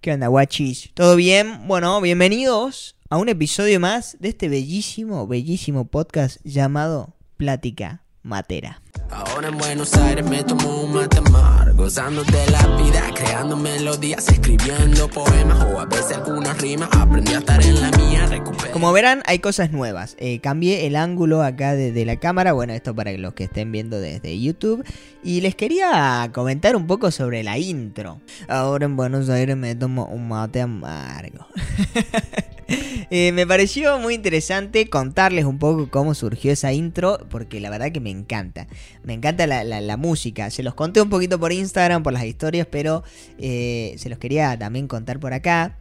¿Qué onda, guachis? ¿Todo bien? Bueno, bienvenidos a un episodio más de este bellísimo, bellísimo podcast llamado Plática Matera. Ahora en Buenos Aires me tomo un mate mar, gozando de la vida, creando melodías, escribiendo poemas o a veces algunas rimas. Aprendí a estar en la mía, recuperé. Como verán, hay cosas nuevas. Eh, cambié el ángulo acá de, de la cámara. Bueno, esto para los que estén viendo desde YouTube. Y les quería comentar un poco sobre la intro. Ahora en Buenos Aires me tomo un mate amargo. Eh, me pareció muy interesante contarles un poco cómo surgió esa intro, porque la verdad que me encanta. Me encanta la, la- música. Se los conté un poquito por Instagram, por las historias, pero eh, se los quería también contar por acá.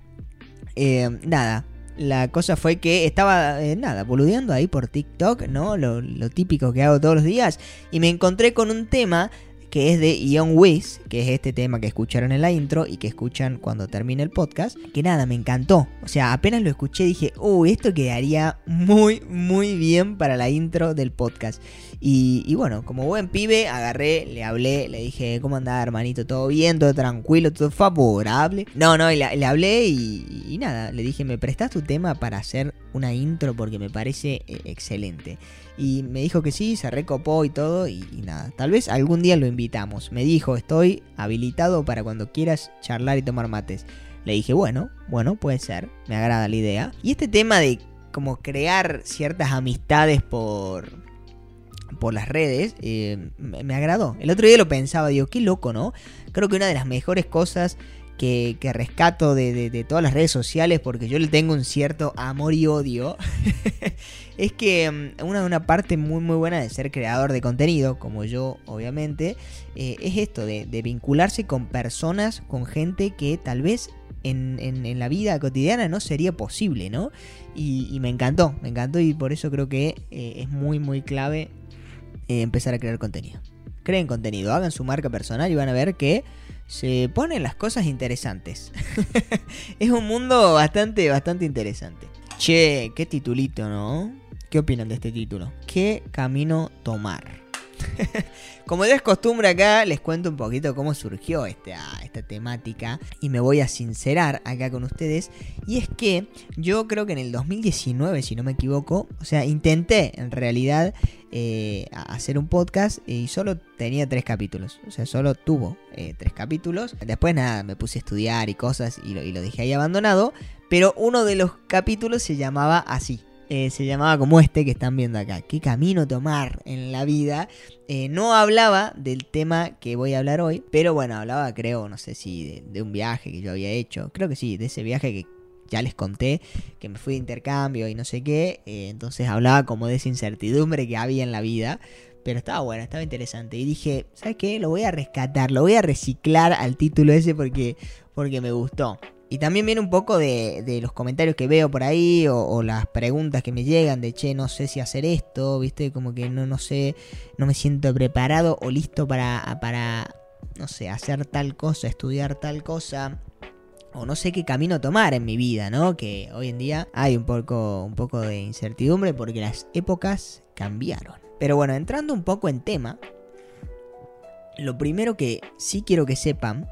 Eh, nada, la cosa fue que estaba, nada, boludeando ahí por TikTok, ¿no? Lo, lo típico que hago todos los días. Y me encontré con un tema que es de Ion Wiz, que es este tema que escucharon en la intro y que escuchan cuando termine el podcast. Que nada, me encantó. O sea, apenas lo escuché dije, uy, esto quedaría muy, muy bien para la intro del podcast. Y, bueno, como buen pibe, agarré, le hablé, le dije, ¿cómo andás, hermanito? ¿Todo bien? ¿Todo tranquilo? ¿Todo favorable? No, no, y le hablé y, y nada, le dije, ¿me prestás tu tema para hacer una intro? Porque me parece eh, excelente. Y me dijo que sí, se recopó y todo, y, nada, tal vez algún día lo invitamos. Me dijo, estoy habilitado para cuando quieras charlar y tomar mates. Le dije, bueno, bueno, puede ser, me agrada la idea. Y este tema de como crear ciertas amistades por, por las redes, eh, me, me agradó. El otro día lo pensaba, digo, qué loco, ¿no? Creo que una de las mejores cosas que, rescato de, todas las redes sociales, porque yo le tengo un cierto amor y odio, es que mm, una, una parte muy muy buena de ser creador de contenido, como yo obviamente, eh, es esto de, vincularse con personas, con gente que tal vez en, la vida cotidiana no sería posible, ¿no? Y, y me encantó, me encantó y por eso creo que eh, es muy muy clave eh, empezar a crear contenido. Creen contenido, hagan su marca personal y van a ver que se ponen las cosas interesantes. es un mundo bastante, bastante interesante. Che, qué titulito, ¿no? ¿Qué opinan de este título? ¿Qué camino tomar? Como ya es costumbre acá, les cuento un poquito cómo surgió esta, esta temática y me voy a sincerar acá con ustedes. Y es que yo creo que en el 2019, si no me equivoco, o sea, intenté en realidad eh, hacer un podcast y solo tenía tres capítulos. O sea, solo tuvo eh, tres capítulos. Después nada, me puse a estudiar y cosas y lo, y lo dejé ahí abandonado. Pero uno de los capítulos se llamaba así. Eh, se llamaba como este que están viendo acá. ¿Qué camino tomar en la vida? Eh, no hablaba del tema que voy a hablar hoy, pero bueno, hablaba creo, no sé si de, un viaje que yo había hecho. Creo que sí, de ese viaje que ya les conté, que me fui de intercambio y no sé qué. eh, entonces hablaba como de esa incertidumbre que había en la vida. Pero estaba bueno, estaba interesante. Y dije, ¿sabes qué? Lo voy a rescatar, lo voy a reciclar al título ese porque, porque me gustó. Y también viene un poco de, los comentarios que veo por ahí o, o las preguntas que me llegan de, che, no sé si hacer esto, viste, como que no, no sé, no me siento preparado o listo para, para, no sé, hacer tal cosa, estudiar tal cosa. O no sé qué camino tomar en mi vida, ¿no? Que hoy en día hay un poco, un poco de incertidumbre porque las épocas cambiaron. Pero bueno, entrando un poco en tema, lo primero que sí quiero que sepan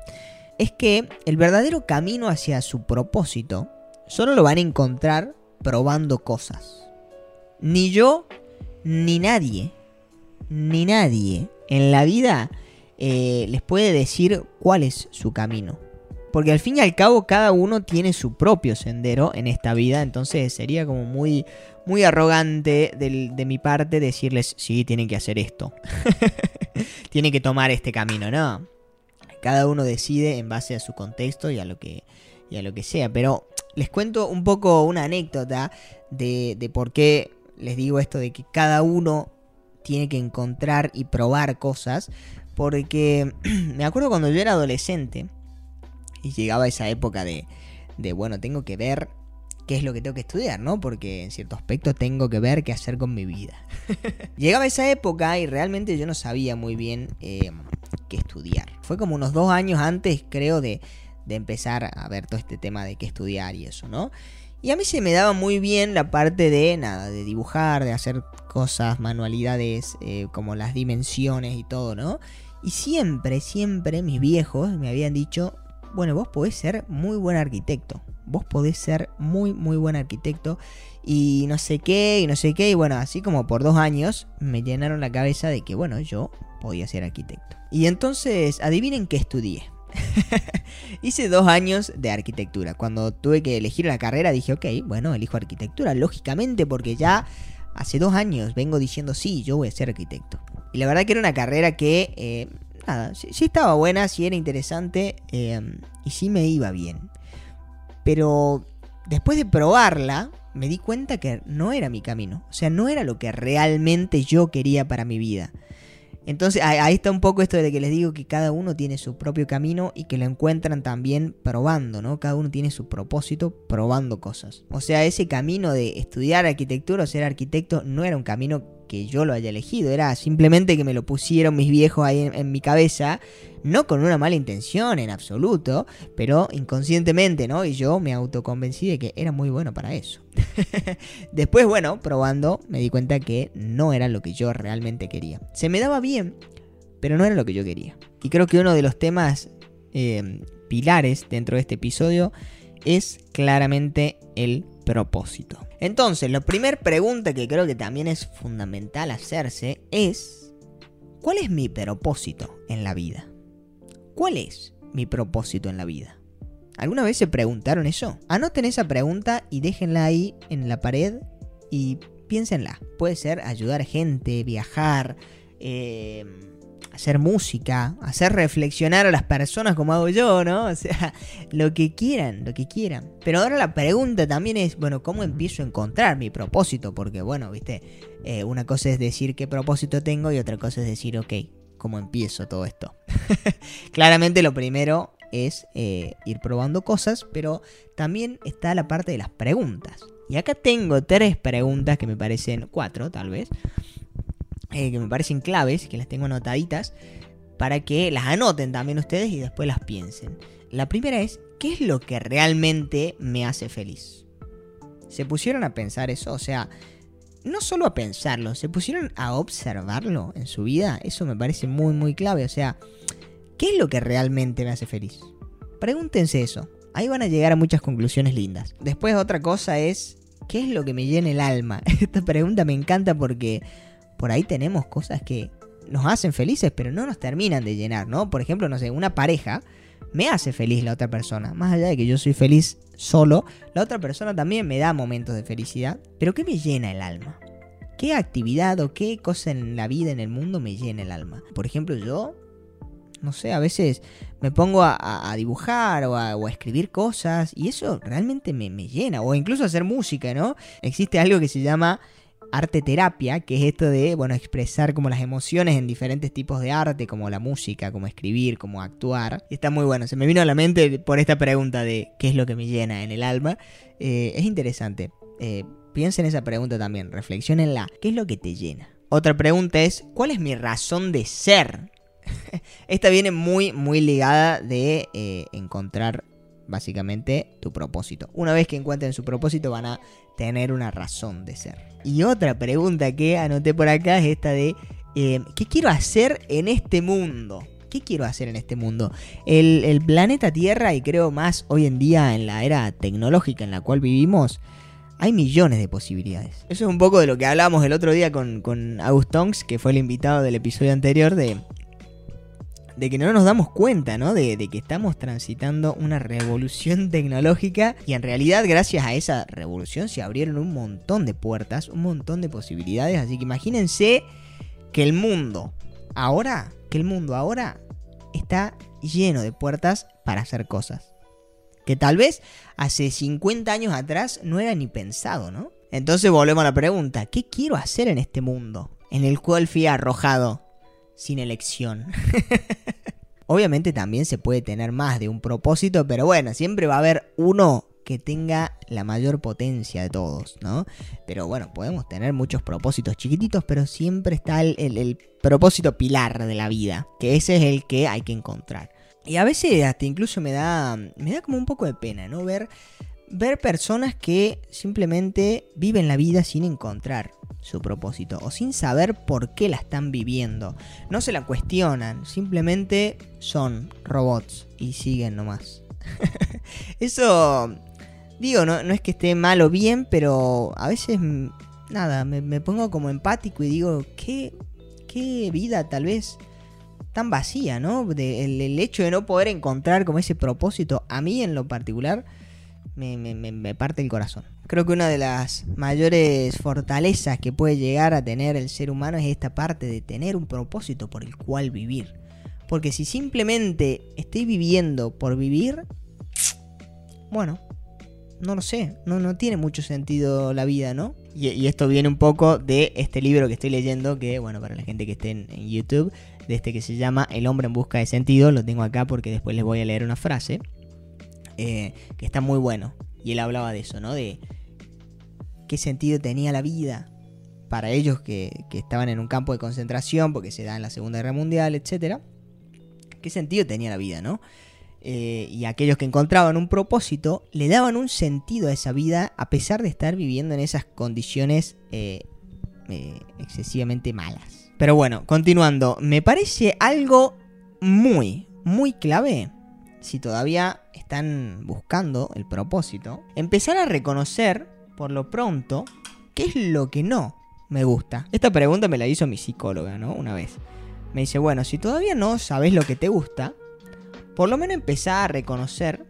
es que el verdadero camino hacia su propósito solo lo van a encontrar probando cosas. Ni yo, ni nadie, ni nadie en la vida eh, les puede decir cuál es su camino. Porque al fin y al cabo cada uno tiene su propio sendero en esta vida, entonces sería como muy, muy arrogante del- de mi parte decirles, sí, tienen que hacer esto. tienen que tomar este camino, ¿no? Cada uno decide en base a su contexto y a lo que, y a lo que sea. Pero les cuento un poco una anécdota de, de por qué les digo esto de que cada uno tiene que encontrar y probar cosas. Porque me acuerdo cuando yo era adolescente y llegaba esa época de, de, bueno, tengo que ver qué es lo que tengo que estudiar, ¿no? Porque en cierto aspecto tengo que ver qué hacer con mi vida. Llegaba esa época y realmente yo no sabía muy bien eh, qué estudiar. Fue como unos dos años antes, creo, de, de empezar a ver todo este tema de qué estudiar y eso, ¿no? Y a mí se me daba muy bien la parte de nada, de dibujar, de hacer cosas, manualidades, eh, como las dimensiones y todo, ¿no? Y siempre, siempre mis viejos me habían dicho, bueno, vos podés ser muy buen arquitecto. Vos podés ser muy, muy buen arquitecto. Y no sé qué, y no sé qué. Y bueno, así como por dos años me llenaron la cabeza de que, bueno, yo podía ser arquitecto. Y entonces, adivinen qué estudié. Hice dos años de arquitectura. Cuando tuve que elegir la carrera dije, ok, bueno, elijo arquitectura, lógicamente, porque ya hace dos años vengo diciendo, sí, yo voy a ser arquitecto. Y la verdad que era una carrera que, eh, nada, sí, estaba buena, sí era interesante eh, y sí me iba bien. Pero después de probarla, me di cuenta que no era mi camino. O sea, no era lo que realmente yo quería para mi vida. Entonces ahí está un poco esto de que les digo que cada uno tiene su propio camino y que lo encuentran también probando, ¿no? Cada uno tiene su propósito probando cosas. O sea, ese camino de estudiar arquitectura o ser arquitecto no era un camino que yo lo haya elegido, era simplemente que me lo pusieron mis viejos ahí en, mi cabeza, no con una mala intención en absoluto, pero inconscientemente, ¿no? Y yo me autoconvencí de que era muy bueno para eso. Después, bueno, probando, me di cuenta que no era lo que yo realmente quería. Se me daba bien, pero no era lo que yo quería. Y creo que uno de los temas eh, pilares dentro de este episodio es claramente el propósito. Entonces, la primera pregunta que creo que también es fundamental hacerse es, ¿cuál es mi propósito en la vida? ¿Cuál es mi propósito en la vida? ¿Alguna vez se preguntaron eso? Anoten esa pregunta y déjenla ahí en la pared y piénsenla. Puede ser ayudar gente, viajar, eh, hacer música, hacer reflexionar a las personas como hago yo, ¿no? O sea, lo que quieran, lo que quieran. Pero ahora la pregunta también es, bueno, ¿cómo empiezo a encontrar mi propósito? Porque, bueno, viste, eh, una cosa es decir qué propósito tengo y otra cosa es decir, ok, ¿cómo empiezo todo esto? Claramente lo primero es eh, ir probando cosas, pero también está la parte de las preguntas. Y acá tengo tres preguntas que me parecen, cuatro tal vez, eh, que me parecen claves, que las tengo anotaditas, para que las anoten también ustedes y después las piensen. La primera es, ¿qué es lo que realmente me hace feliz? ¿Se pusieron a pensar eso? O sea, no solo a pensarlo, se pusieron a observarlo en su vida. Eso me parece muy, muy clave. O sea, ¿qué es lo que realmente me hace feliz? Pregúntense eso. Ahí van a llegar a muchas conclusiones lindas. Después otra cosa es, ¿qué es lo que me llena el alma? Esta pregunta me encanta porque por ahí tenemos cosas que nos hacen felices, pero no nos terminan de llenar, ¿no? Por ejemplo, no sé, una pareja me hace feliz la otra persona. Más allá de que yo soy feliz solo, la otra persona también me da momentos de felicidad. Pero ¿qué me llena el alma? ¿Qué actividad o qué cosa en la vida, en el mundo, me llena el alma? Por ejemplo, yo, no sé, a veces me pongo a, dibujar o a, escribir cosas y eso realmente me, me llena. O incluso hacer música, ¿no? Existe algo que se llama arte terapia, que es esto de, bueno, expresar como las emociones en diferentes tipos de arte, como la música, como escribir, como actuar. Y está muy bueno. Se me vino a la mente por esta pregunta de qué es lo que me llena en el alma. Eh, es interesante. Eh, piensen en esa pregunta también, reflexionenla. ¿Qué es lo que te llena? Otra pregunta es, ¿cuál es mi razón de ser? Esta viene muy, muy ligada de eh, encontrar básicamente tu propósito. Una vez que encuentren su propósito van a tener una razón de ser. Y otra pregunta que anoté por acá es esta de eh, ¿qué quiero hacer en este mundo? ¿Qué quiero hacer en este mundo? El, planeta Tierra, y creo más hoy en día en la era tecnológica en la cual vivimos, hay millones de posibilidades. Eso es un poco de lo que hablábamos el otro día con, con Augustonks, que fue el invitado del episodio anterior, de de que no nos damos cuenta, ¿no? De, que estamos transitando una revolución tecnológica y en realidad gracias a esa revolución se abrieron un montón de puertas, un montón de posibilidades, así que imagínense que el mundo ahora, que el mundo ahora está lleno de puertas para hacer cosas. Que tal vez hace 50 años atrás no era ni pensado, ¿no? Entonces volvemos a la pregunta, ¿qué quiero hacer en este mundo en el cual fui arrojado sin elección. Obviamente también se puede tener más de un propósito, pero bueno, siempre va a haber uno que tenga la mayor potencia de todos, ¿no? Pero bueno, podemos tener muchos propósitos chiquititos, pero siempre está el, propósito pilar de la vida, que ese es el que hay que encontrar. Y a veces hasta incluso me da, me da como un poco de pena, ¿no? Ver, ver personas que simplemente viven la vida sin encontrar su propósito o sin saber por qué la están viviendo. No se la cuestionan, simplemente son robots y siguen nomás. Eso, digo, no, no es que esté mal o bien, pero a veces, mm, nada, me, me pongo como empático y digo, ¿qué, qué vida tal vez tan vacía, ¿no? El, el hecho de no poder encontrar como ese propósito, a mí en lo particular, me- me- me parte el corazón. Creo que una de las mayores fortalezas que puede llegar a tener el ser humano es esta parte de tener un propósito por el cual vivir. Porque si simplemente estoy viviendo por vivir, bueno, no lo sé, no, no tiene mucho sentido la vida, ¿no? Y, esto viene un poco de este libro que estoy leyendo, que bueno, para la gente que esté en, en YouTube, de este que se llama El hombre en busca de sentido, lo tengo acá porque después les voy a leer una frase, eh, que está muy bueno. Y él hablaba de eso, ¿no? De qué sentido tenía la vida para ellos que, estaban en un campo de concentración, porque se da en la Segunda Guerra Mundial, etc. ¿Qué sentido tenía la vida, no? Eh, y aquellos que encontraban un propósito le daban un sentido a esa vida a pesar de estar viviendo en esas condiciones eh, eh, excesivamente malas. Pero bueno, continuando, me parece algo muy, muy clave, si todavía están buscando el propósito, empezar a reconocer, por lo pronto, qué es lo que no me gusta. Esta pregunta me la hizo mi psicóloga, ¿no? Una vez. Me dice, bueno, si todavía no sabes lo que te gusta, por lo menos empezá a reconocer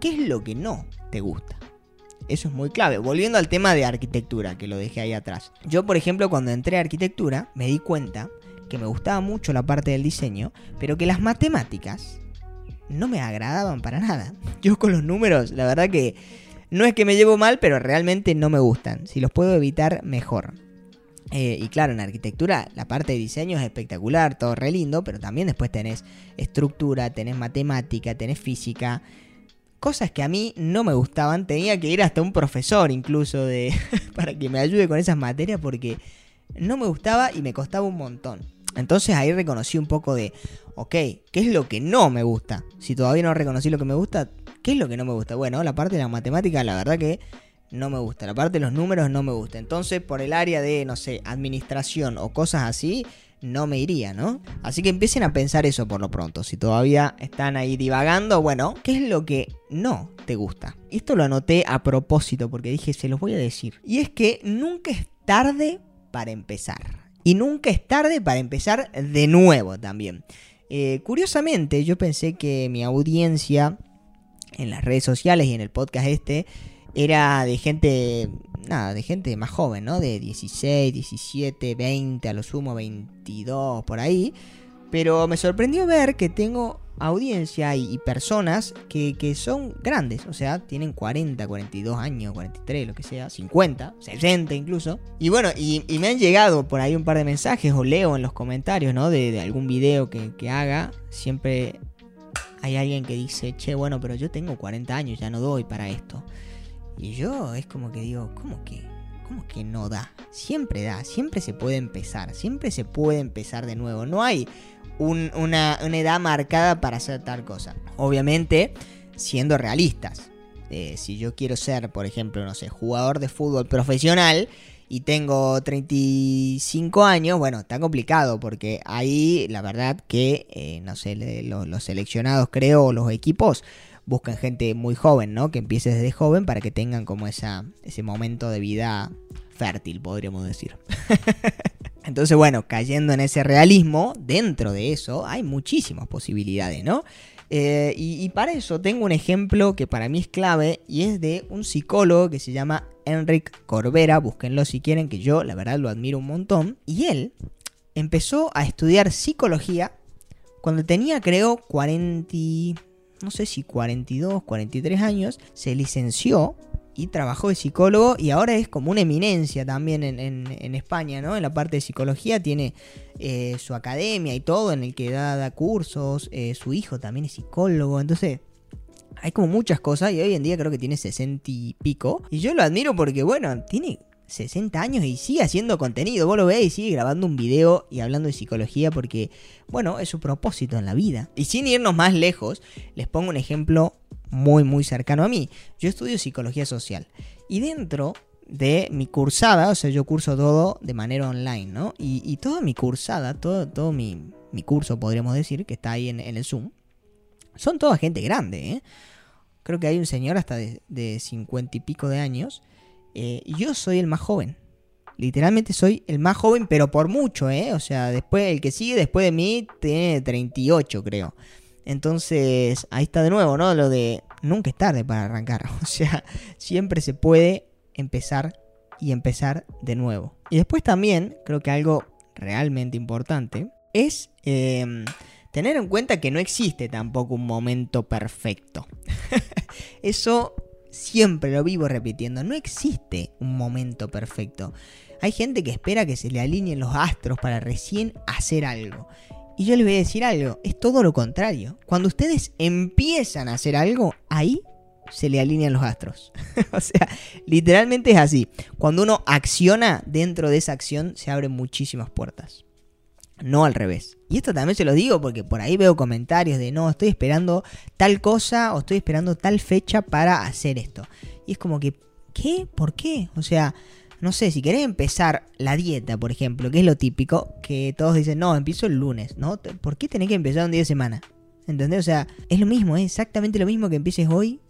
qué es lo que no te gusta. Eso es muy clave. Volviendo al tema de arquitectura, que lo dejé ahí atrás. Yo, por ejemplo, cuando entré a arquitectura, me di cuenta que me gustaba mucho la parte del diseño, pero que las matemáticas no me agradaban para nada. Yo con los números, la verdad que no es que me llevo mal, pero realmente no me gustan. Si los puedo evitar, mejor. Eh, y claro, en arquitectura la parte de diseño es espectacular, todo re lindo, pero también después tenés estructura, tenés matemática, tenés física. Cosas que a mí no me gustaban, tenía que ir hasta un profesor incluso de para que me ayude con esas materias porque no me gustaba y me costaba un montón. Entonces ahí reconocí un poco de, ok, ¿qué es lo que no me gusta? Si todavía no reconocí lo que me gusta, ¿qué es lo que no me gusta? Bueno, la parte de la matemática, la verdad que no me gusta. La parte de los números no me gusta. Entonces, por el área de, no sé, administración o cosas así, no me iría, ¿no? Así que empiecen a pensar eso por lo pronto. Si todavía están ahí divagando, bueno, ¿qué es lo que no te gusta? Esto lo anoté a propósito porque dije, se los voy a decir. Y es que nunca es tarde para empezar. Y nunca es tarde para empezar de nuevo también. Eh, curiosamente, yo pensé que mi audiencia en las redes sociales y en el podcast este era de gente, nada, de gente más joven, ¿no? De 16, 17, 20, a lo sumo 22, por ahí. Pero me sorprendió ver que tengo audiencia y, y personas que, que son grandes, o sea, tienen 40, 42 años, 43, lo que sea, 50, 60 incluso. Y bueno, y, y me han llegado por ahí un par de mensajes o leo en los comentarios, ¿no? De, algún video que, que haga, siempre hay alguien que dice, che, bueno, pero yo tengo 40 años, ya no doy para esto. Y yo es como que digo, ¿cómo que? ¿Cómo que no da? Siempre da, siempre se puede empezar, siempre se puede empezar de nuevo. No hay un- una, una edad marcada para hacer tal cosa. Obviamente, siendo realistas. Eh, si yo quiero ser, por ejemplo, no sé, jugador de fútbol profesional y tengo 35 años, bueno, está complicado porque ahí la verdad que, eh, no sé, los seleccionados creo, los equipos buscan gente muy joven, ¿no? Que empiece desde joven para que tengan como esa, ese momento de vida fértil, podríamos decir. Entonces, bueno, cayendo en ese realismo, dentro de eso hay muchísimas posibilidades, ¿no? Eh, y, y para eso tengo un ejemplo que para mí es clave y es de un psicólogo que se llama Enric Corbera, búsquenlo si quieren, que yo la verdad lo admiro un montón. Y él empezó a estudiar psicología cuando tenía creo 40, no sé si 42, 43 años, se licenció y trabajó de psicólogo y ahora es como una eminencia también en, en- España, ¿no? En la parte de psicología tiene eh, su academia y todo en el que da, cursos, eh, su hijo también es psicólogo, entonces hay como muchas cosas y hoy en día creo que tiene 60 y pico y yo lo admiro porque bueno, tiene 60 años y sigue haciendo contenido, vos lo ves y sigue grabando un video y hablando de psicología porque bueno, es su propósito en la vida. Y sin irnos más lejos, les pongo un ejemplo muy muy cercano a mí. Yo estudio psicología social y dentro de mi cursada, o sea, yo curso todo de manera online, ¿no? Y, y toda mi cursada, todo, todo mi, mi curso, podríamos decir, que está ahí en, el Zoom, son toda gente grande, ¿eh? Creo que hay un señor hasta de cincuenta y pico de años. Eh, yo soy el más joven. Literalmente soy el más joven, pero por mucho, ¿eh? O sea, después, el que sigue después de mí tiene 38, creo. Entonces, ahí está de nuevo, ¿no? Lo de nunca es tarde para arrancar. O sea, siempre se puede empezar y empezar de nuevo. Y después también, creo que algo realmente importante es em, tener en cuenta que no existe tampoco un momento perfecto. Eso siempre lo vivo repitiendo. No existe un momento perfecto. Hay gente que espera que se le alineen los astros para recién hacer algo. Y yo les voy a decir algo, es todo lo contrario. Cuando ustedes empiezan a hacer algo, ahí se le alinean los astros. o sea, literalmente es así. Cuando uno acciona, dentro de esa acción se abren muchísimas puertas. No al revés. Y esto también se lo digo porque por ahí veo comentarios de no, estoy esperando tal cosa o estoy esperando tal fecha para hacer esto. Y es como que, ¿qué? ¿Por qué? O sea, no sé, si querés empezar la dieta, por ejemplo, que es lo típico, que todos dicen, no, empiezo el lunes, ¿no? ¿Por qué tenés que empezar un día de semana? ¿Entendés? O sea, es lo mismo, es exactamente lo mismo que empieces hoy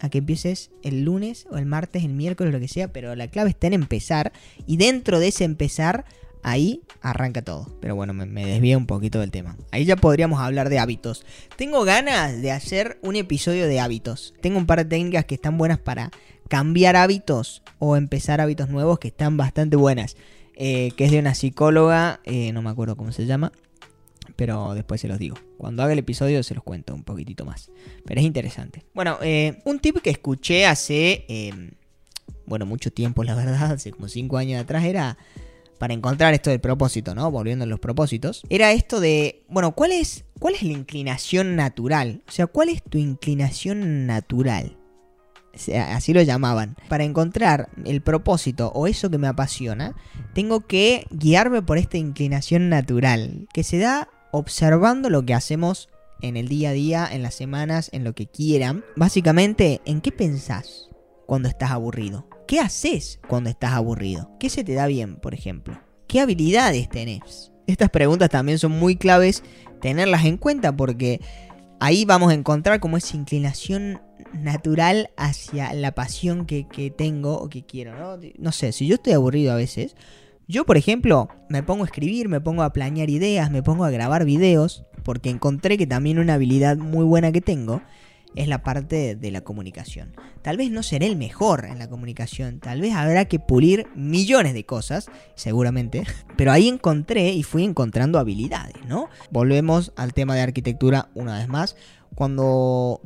a que empieces el lunes o el martes, el miércoles, lo que sea, pero la clave está en empezar y dentro de ese empezar, ahí arranca todo. Pero bueno, me, me desvía un poquito del tema. Ahí ya podríamos hablar de hábitos. Tengo ganas de hacer un episodio de hábitos. Tengo un par de técnicas que están buenas para cambiar hábitos o empezar hábitos nuevos que están bastante buenas. Eh, que es de una psicóloga, eh, no me acuerdo cómo se llama, pero después se los digo. Cuando haga el episodio se los cuento un poquitito más. Pero es interesante. Bueno, eh, un tip que escuché hace, bueno, mucho tiempo, la verdad, hace como 5 años atrás, era para encontrar esto del propósito, ¿no? Volviendo a los propósitos. Era esto de, bueno, ¿cuál es, cuál es la inclinación natural? O sea, ¿cuál es tu inclinación natural? Así lo llamaban. Para encontrar el propósito o eso que me apasiona, tengo que guiarme por esta inclinación natural, que se da observando lo que hacemos en el día a día, en las semanas, en lo que quieran. Básicamente, ¿en qué pensás cuando estás aburrido? ¿Qué haces cuando estás aburrido? ¿Qué se te da bien, por ejemplo? ¿Qué habilidades tenés? Estas preguntas también son muy claves tenerlas en cuenta porque ahí vamos a encontrar como esa inclinación natural hacia la pasión que, tengo o que quiero, ¿no? No sé, si yo estoy aburrido a veces, yo por ejemplo me pongo a escribir, me pongo a planear ideas, me pongo a grabar videos, porque encontré que también una habilidad muy buena que tengo es la parte de la comunicación. Tal vez no seré el mejor en la comunicación, tal vez habrá que pulir millones de cosas, seguramente, pero ahí encontré y fui encontrando habilidades, ¿no? Volvemos al tema de arquitectura una vez más. Cuando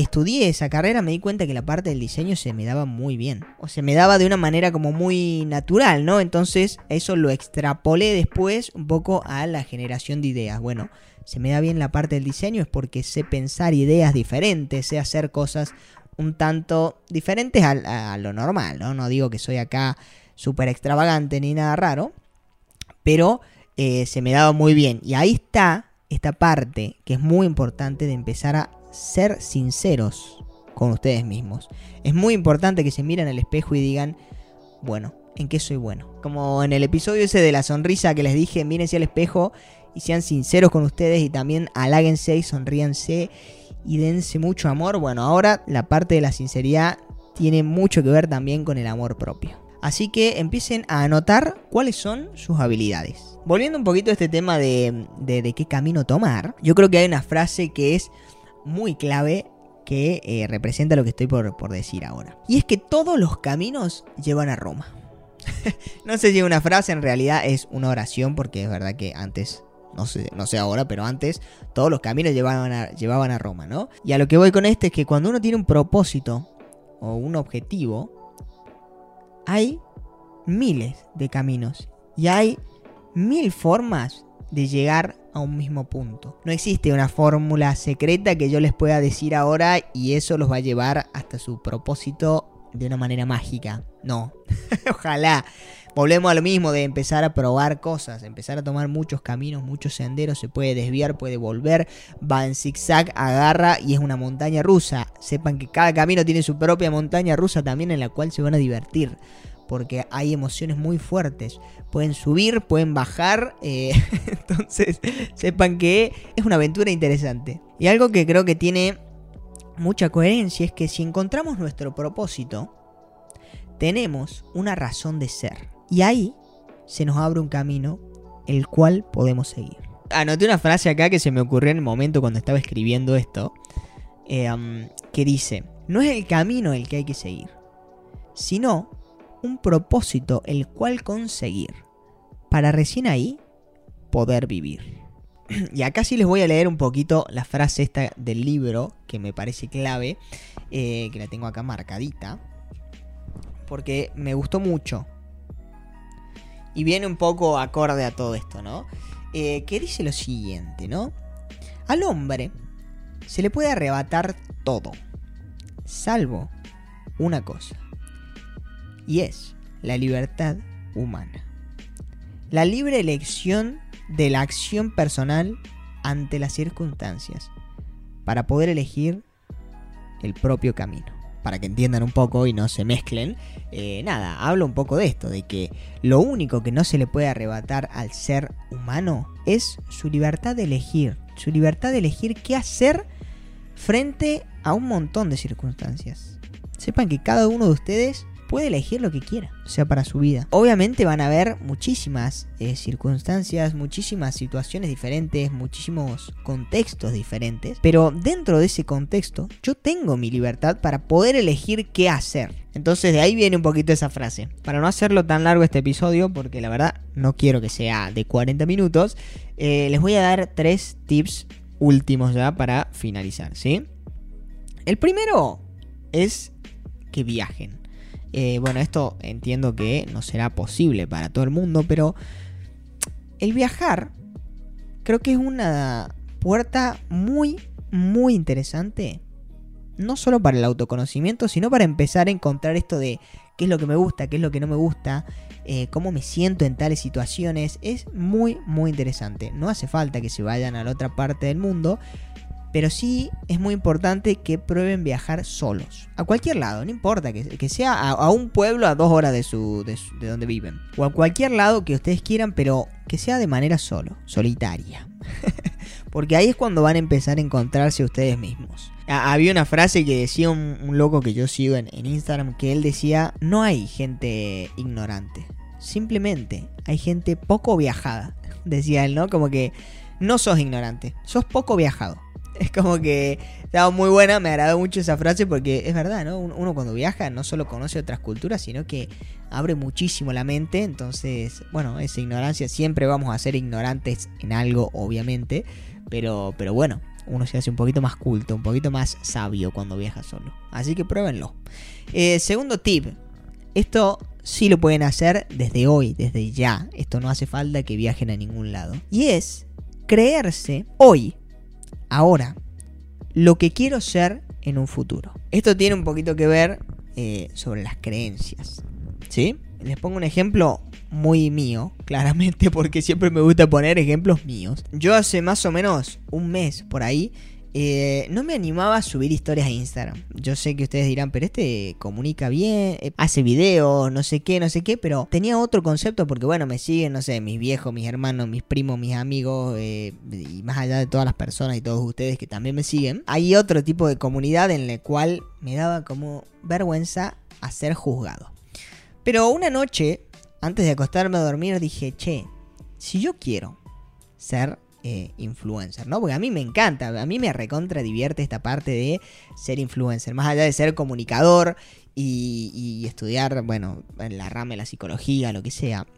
estudié esa carrera me di cuenta que la parte del diseño se me daba muy bien. O se me daba de una manera como muy natural, ¿no? Entonces eso lo extrapolé después un poco a la generación de ideas. Bueno, se me da bien la parte del diseño es porque sé pensar ideas diferentes, sé hacer cosas un tanto diferentes a, lo normal, ¿no? No digo que soy acá súper extravagante ni nada raro, pero eh, se me daba muy bien. Y ahí está esta parte que es muy importante de empezar a ser sinceros con ustedes mismos. Es muy importante que se miren al espejo y digan, bueno, ¿en qué soy bueno? Como en el episodio ese de la sonrisa que les dije, mírense al espejo y sean sinceros con ustedes y también haláguense y sonríanse y dense mucho amor. Bueno, ahora la parte de la sinceridad tiene mucho que ver también con el amor propio. Así que empiecen a anotar cuáles son sus habilidades. Volviendo un poquito a este tema de, de qué camino tomar, yo creo que hay una frase que es muy clave que eh, representa lo que estoy por, decir ahora. Y es que todos los caminos llevan a Roma. no sé si es una frase, en realidad es una oración, porque es verdad que antes, no sé, no sé ahora, pero antes todos los caminos llevaban a, llevaban a Roma, ¿no? Y a lo que voy con esto es que cuando uno tiene un propósito o un objetivo, hay miles de caminos y hay mil formas de llegar a un mismo punto. No existe una fórmula secreta que yo les pueda decir ahora y eso los va a llevar hasta su propósito de una manera mágica. No, ojalá. Volvemos a lo mismo de empezar a probar cosas, empezar a tomar muchos caminos, muchos senderos, se puede desviar, puede volver, va en zigzag, agarra y es una montaña rusa. Sepan que cada camino tiene su propia montaña rusa también en la cual se van a divertir porque hay emociones muy fuertes. Pueden subir, pueden bajar, eh, Entonces, sepan que es una aventura interesante. Y algo que creo que tiene mucha coherencia es que si encontramos nuestro propósito, tenemos una razón de ser. Y ahí se nos abre un camino el cual podemos seguir. Anoté una frase acá que se me ocurrió en el momento cuando estaba escribiendo esto, eh, que dice, no es el camino el que hay que seguir, sino un propósito el cual conseguir, para recién ahí poder vivir. Y acá sí les voy a leer un poquito la frase esta del libro, que me parece clave, eh, que la tengo acá marcadita, porque me gustó mucho. Y viene un poco acorde a todo esto, ¿no? Eh, que dice lo siguiente, ¿no? Al hombre se le puede arrebatar todo, salvo una cosa, y es la libertad humana. La libre elección de la acción personal ante las circunstancias, para poder elegir el propio camino. Para que entiendan un poco y no se mezclen, eh, nada, hablo un poco de esto, de que lo único que no se le puede arrebatar al ser humano es su libertad de elegir, su libertad de elegir qué hacer frente a un montón de circunstancias. Sepan que cada uno de ustedes puede elegir lo que quiera, sea, para su vida. Obviamente van a haber muchísimas eh, circunstancias, muchísimas situaciones diferentes, muchísimos contextos diferentes, pero dentro de ese contexto yo tengo mi libertad para poder elegir qué hacer. Entonces de ahí viene un poquito esa frase. Para no hacerlo tan largo este episodio, porque la verdad no quiero que sea de 40 minutos, eh, les voy a dar tres tips últimos ya para finalizar, ¿sí? El primero es que viajen. Eh, bueno, esto entiendo que no será posible para todo el mundo, pero el viajar creo que es una puerta muy, muy interesante. No solo para el autoconocimiento, sino para empezar a encontrar esto de qué es lo que me gusta, qué es lo que no me gusta, eh, cómo me siento en tales situaciones. Es muy, muy interesante. No hace falta que se vayan a la otra parte del mundo, pero sí es muy importante que prueben viajar solos. A cualquier lado, no importa, que, sea a, un pueblo a dos horas de, donde viven. O a cualquier lado que ustedes quieran, pero que sea de manera solo, solitaria. Porque ahí es cuando van a empezar a encontrarse ustedes mismos. Había una frase que decía un, loco que yo sigo en, en Instagram, que él decía, no hay gente ignorante. Simplemente hay gente poco viajada. Decía él, ¿no? Como que no sos ignorante, sos poco viajado. Es como que estaba muy buena, me agradó mucho esa frase porque es verdad, ¿no? Uno cuando viaja no solo conoce otras culturas, sino que abre muchísimo la mente. Entonces, bueno, esa ignorancia, siempre vamos a ser ignorantes en algo, obviamente. Pero, pero bueno, uno se hace un poquito más culto, un poquito más sabio cuando viaja solo. Así que pruébenlo. Eh, segundo tip. Esto sí lo pueden hacer desde hoy, desde ya. Esto no hace falta que viajen a ningún lado. Y es creerse hoy ahora lo que quiero ser en un futuro. Esto tiene un poquito que ver eh, sobre las creencias. ¿Sí? Les pongo un ejemplo muy mío, claramente, porque siempre me gusta poner ejemplos míos. Yo hace más o menos un mes por ahí eh, no me animaba a subir historias a Instagram. Yo sé que ustedes dirán, pero este comunica bien, eh, hace videos, no sé qué, no sé qué, pero tenía otro concepto porque, bueno, me siguen, no sé, mis viejos, mis hermanos, mis primos, mis amigos, eh, y más allá de todas las personas y todos ustedes que también me siguen, hay otro tipo de comunidad en la cual me daba como vergüenza a ser juzgado. Pero una noche, antes de acostarme a dormir, dije, che, si yo quiero ser eh, influencer, ¿no? Porque a mí me encanta, a mí me recontra divierte esta parte de ser influencer, más allá de ser comunicador y, estudiar, bueno, en la rama de la psicología, lo que sea.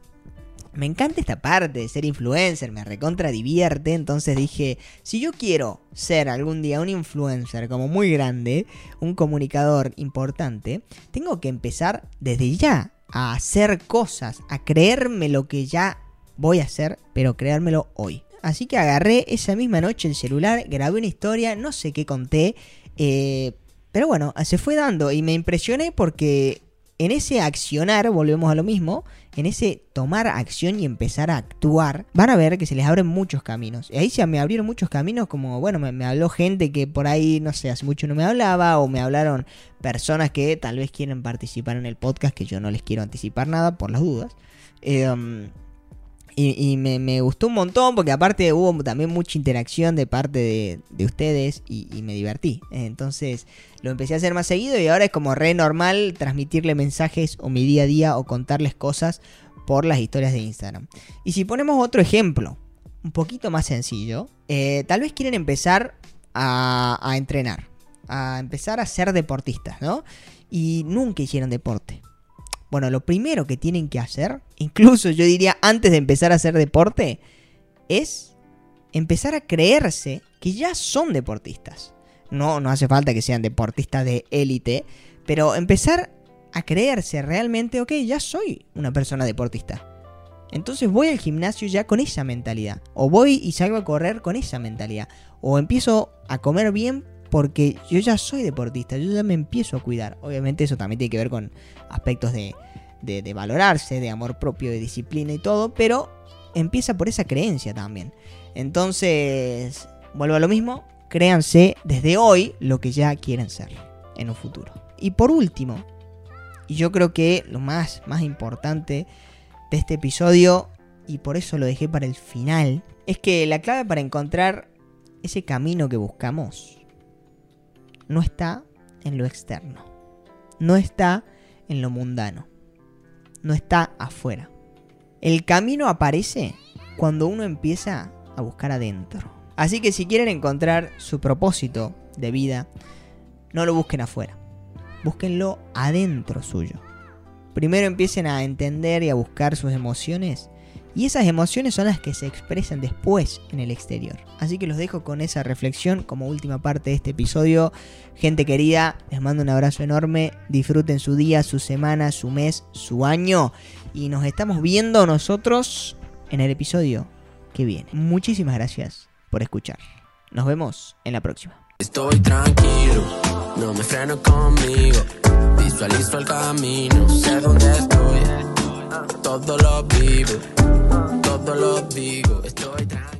Me encanta esta parte de ser influencer, me recontra divierte, entonces dije, si yo quiero ser algún día un influencer como muy grande, un comunicador importante, tengo que empezar desde ya a hacer cosas, a creerme lo que ya voy a hacer, pero creérmelo hoy. Así que agarré esa misma noche el celular, grabé una historia, no sé qué conté. Eh, pero bueno, se fue dando y me impresioné porque en ese accionar, volvemos a lo mismo, en ese tomar acción y empezar a actuar, van a ver que se les abren muchos caminos. Y ahí se me abrieron muchos caminos como, bueno, me, habló gente que por ahí, no sé, hace mucho no me hablaba, o me hablaron personas que tal vez quieren participar en el podcast, que yo no les quiero anticipar nada por las dudas. Eh, Y, me, gustó un montón porque aparte hubo también mucha interacción de parte de, ustedes y, y, me divertí. Entonces lo empecé a hacer más seguido y ahora es como re normal transmitirle mensajes o mi día a día o contarles cosas por las historias de Instagram. Y si ponemos otro ejemplo, un poquito más sencillo, eh, tal vez quieren empezar a, a entrenar, a empezar a ser deportistas, ¿no? Y nunca hicieron deporte. Bueno, lo primero que tienen que hacer, incluso yo diría antes de empezar a hacer deporte, es empezar a creerse que ya son deportistas. No, no hace falta que sean deportistas de élite, pero empezar a creerse realmente, ok, ya soy una persona deportista. Entonces voy al gimnasio ya con esa mentalidad. O voy y salgo a correr con esa mentalidad. O empiezo a comer bien porque yo ya soy deportista, yo ya me empiezo a cuidar. Obviamente eso también tiene que ver con aspectos de, valorarse, de amor propio, de disciplina y todo, pero empieza por esa creencia también. Entonces, vuelvo a lo mismo, créanse desde hoy lo que ya quieren ser en un futuro. Y por último, y yo creo que lo más importante de este episodio, y por eso lo dejé para el final, es que la clave para encontrar ese camino que buscamos no está en lo externo, no está en lo mundano, no está afuera. El camino aparece cuando uno empieza a buscar adentro. Así que si quieren encontrar su propósito de vida, no lo busquen afuera, búsquenlo adentro suyo. Primero empiecen a entender y a buscar sus emociones y esas emociones son las que se expresan después en el exterior. Así que los dejo con esa reflexión como última parte de este episodio. Gente querida, les mando un abrazo enorme. Disfruten su día, su semana, su mes, su año. Y nos estamos viendo nosotros en el episodio que viene. Muchísimas gracias por escuchar. Nos vemos en la próxima. Estoy tranquilo, no me freno conmigo. Visualizo el camino, sé dónde estoy, todo lo vivo cuando lo digo. Estoy tranquilo.